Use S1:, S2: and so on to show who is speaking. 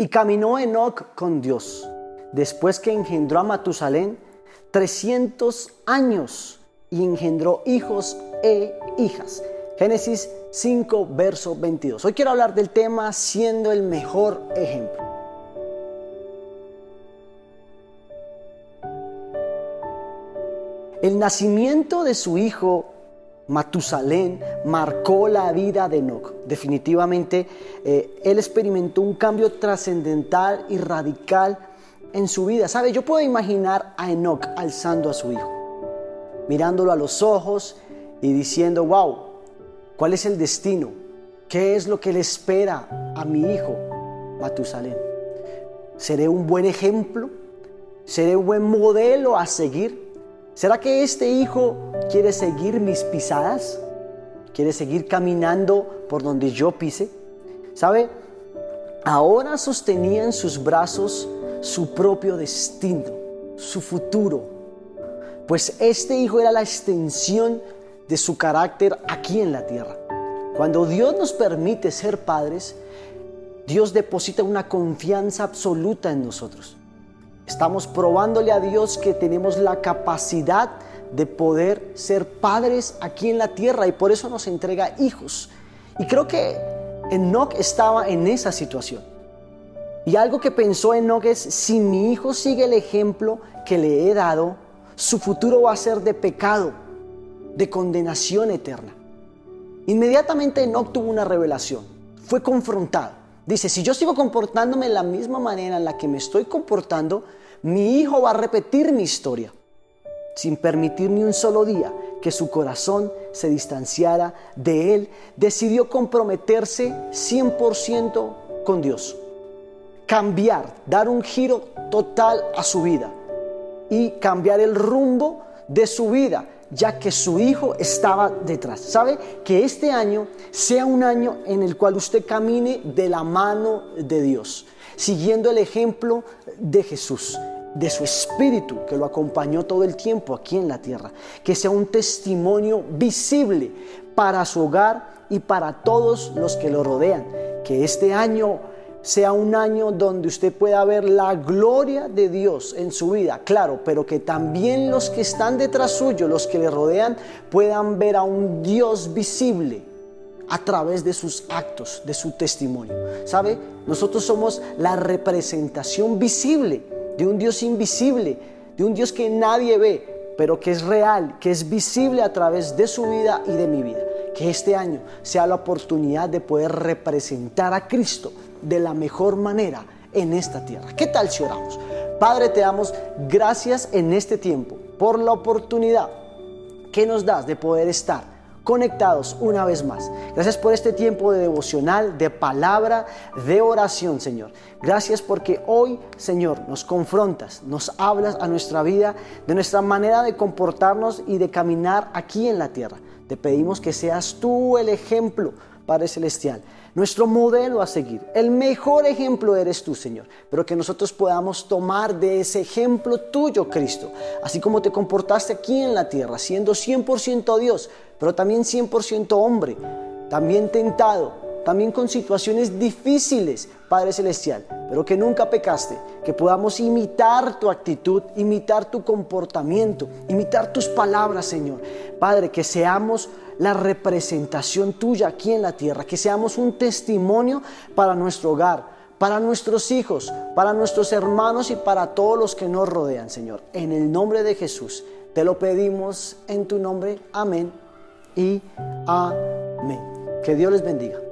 S1: Y caminó Enoc con Dios, después que engendró a Matusalén 300 años y engendró hijos e hijas. Génesis 5, verso 22. Hoy quiero hablar del tema siendo el mejor ejemplo. El nacimiento de su hijo Matusalén marcó la vida de Enoch. Definitivamente, eh, él experimentó un cambio trascendental y radical en su vida. ¿Sabe? Yo puedo imaginar a Enoch alzando a su hijo, mirándolo a los ojos y diciendo, wow, ¿cuál es el destino? ¿Qué es lo que le espera a mi hijo Matusalén? ¿Seré un buen ejemplo? ¿Seré un buen modelo a seguir? ¿Será que este hijo quiere seguir mis pisadas? ¿Quiere seguir caminando por donde yo pise? ¿Sabe? Ahora sostenía en sus brazos su propio destino, su futuro. Pues este hijo era la extensión de su carácter aquí en la tierra. Cuando Dios nos permite ser padres, Dios deposita una confianza absoluta en nosotros. Estamos probándole a Dios que tenemos la capacidad de poder ser padres aquí en la tierra y por eso nos entrega hijos. Y creo que Enoch estaba en esa situación. Y algo que pensó Enoch es, si mi hijo sigue el ejemplo que le he dado, su futuro va a ser de pecado, de condenación eterna. Inmediatamente Enoch tuvo una revelación, fue confrontado. Dice, si yo sigo comportándome de la misma manera en la que me estoy comportando, mi hijo va a repetir mi historia, sin permitir ni un solo día que su corazón se distanciara de él, decidió comprometerse 100% con Dios, cambiar, dar un giro total a su vida y cambiar el rumbo de su vida, ya que su hijo estaba detrás. ¿Sabe? Que este año sea un año en el cual usted camine de la mano de Dios siguiendo el ejemplo de Jesús, de su espíritu que lo acompañó todo el tiempo aquí en la tierra. Que sea un testimonio visible para su hogar y para todos los que lo rodean. Que este año sea un año donde usted pueda ver la gloria de Dios en su vida, claro, pero que también los que están detrás suyo, los que le rodean, puedan ver a un Dios visible a través de sus actos, de su testimonio. ¿Sabe? Nosotros somos la representación visible de un Dios invisible, de un Dios que nadie ve, pero que es real, que es visible a través de su vida y de mi vida. Que este año sea la oportunidad de poder representar a Cristo de la mejor manera en esta tierra. ¿Qué tal si oramos? Padre, te damos gracias en este tiempo por la oportunidad que nos das de poder estar conectados una vez más. Gracias por este tiempo de devocional, de palabra, de oración, Señor. Gracias porque hoy, Señor, nos confrontas, nos hablas a nuestra vida, de nuestra manera de comportarnos y de caminar aquí en la tierra. Te pedimos que seas tú el ejemplo, Padre Celestial. Nuestro modelo a seguir. El mejor ejemplo eres tú, Señor, pero que nosotros podamos tomar de ese ejemplo tuyo, Cristo, así como te comportaste aquí en la tierra, siendo 100% Dios, pero también 100% hombre, también tentado, también con situaciones difíciles, Padre Celestial, pero que nunca pecaste, que podamos imitar tu actitud, imitar tu comportamiento, imitar tus palabras, Señor. Padre, que seamos la representación tuya aquí en la tierra, que seamos un testimonio para nuestro hogar, para nuestros hijos, para nuestros hermanos y para todos los que nos rodean, Señor. En el nombre de Jesús, te lo pedimos en tu nombre. Amén y amén. Que Dios les bendiga.